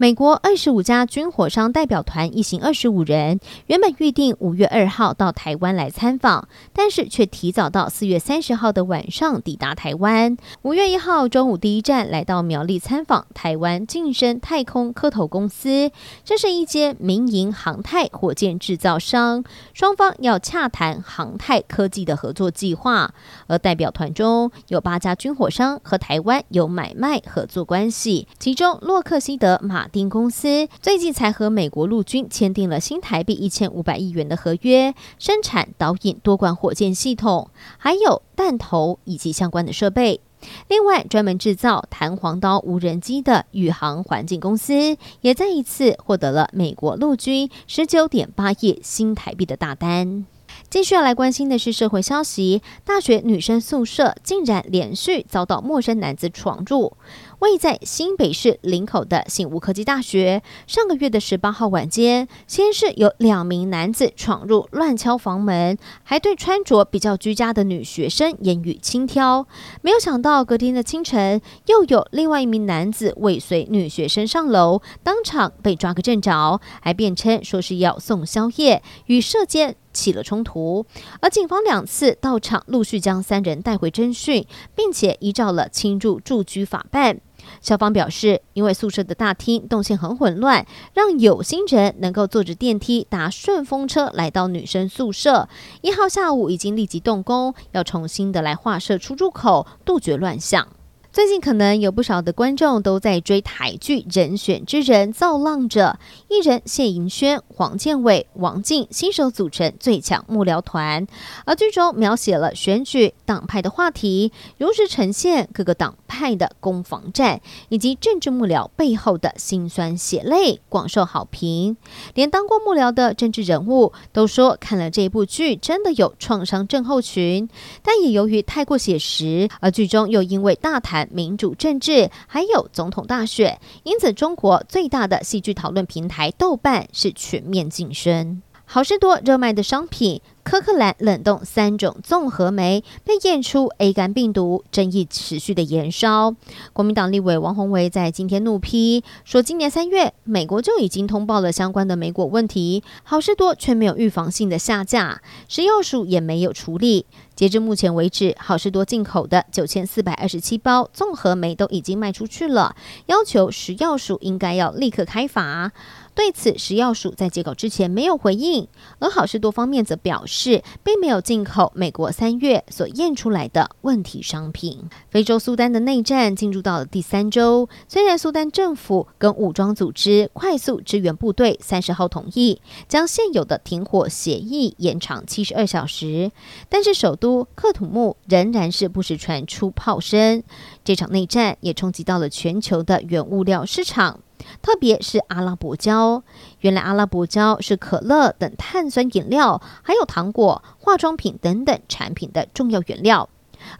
美国二十五家军火商代表团一行二十五人，原本预定五月二号到台湾来参访，但是却提早到四月三十号的晚上抵达台湾。五月一号中午第一站来到苗栗参访台湾晋升太空科投公司，这是一间民营航太火箭制造商，双方要洽谈航太科技的合作计划。而代表团中有八家军火商和台湾有买卖合作关系，其中洛克希德马丁公司最近才和美国陆军签订了新台币一千五百亿元的合约，生产导引多管火箭系统，还有弹头以及相关的设备。另外，专门制造弹簧刀无人机的宇航环境公司，也再一次获得了美国陆军十九点八亿新台币的大单。继续要来关心的是社会消息，大学女生宿舍竟然连续遭到陌生男子闯入。位在新北市林口的醒吾科技大学，上个月的十八号晚间，先是有两名男子闯入乱敲房门，还对穿着比较居家的女学生言语轻佻。没有想到隔天的清晨，又有另外一名男子尾随女学生上楼，当场被抓个正着，还辩称说是要送宵夜，与舍监起了冲突。而警方两次到场，陆续将三人带回侦讯，并且依照了侵入住居法办。校方表示，因为宿舍的大厅动线很混乱，让有心人能够坐着电梯搭顺风车来到女生宿舍。一号下午已经立即动工，要重新的来划设出入口，杜绝乱象。最近可能有不少的观众都在追台剧《人选之人》，造浪者艺人谢盈萱、黄建伟、王静新手组成最强幕僚团，而剧中描写了选举党派的话题，如实呈现各个党派的攻防战以及政治幕僚背后的辛酸血泪，广受好评。连当过幕僚的政治人物都说，看了这部剧真的有创伤症候群，但也由于太过写实，而剧中又因为大台。民主政治还有总统大选，因此中国最大的戏剧讨论平台豆瓣是全面晋升。好事多热卖的商品。柯克兰冷冻三种综合酶被验出 A 肝病毒，争议持续的延烧。国民党立委王鸿薇在今天怒批说，今年三月美国就已经通报了相关的莓果问题，好事多却没有预防性的下架，食药署也没有处理。截至目前为止，好事多进口的九千四百二十七包综合酶都已经卖出去了，要求食药署应该要立刻开罚。对此，食药署在截稿之前没有回应，而好事多方面则表示，并没有进口美国三月所验出来的问题商品。非洲苏丹的内战进入到了第三周，虽然苏丹政府跟武装组织快速支援部队三十号同意将现有的停火协议延长七十二小时，但是首都喀土穆仍然是不时传出炮声。这场内战也冲击到了全球的原物料市场。特别是阿拉伯胶，原来阿拉伯胶是可乐等碳酸饮料，还有糖果、化妆品等等产品的重要原料。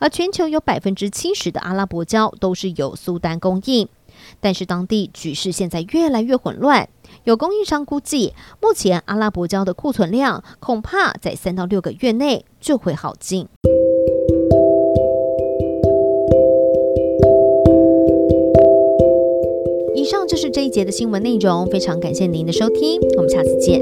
而全球有百分之七十的阿拉伯胶都是由苏丹供应，但是当地局势现在越来越混乱，有供应商估计，目前阿拉伯胶的库存量恐怕在三到六个月内就会耗尽。这一节的新闻内容，非常感谢您的收听，我们下次见。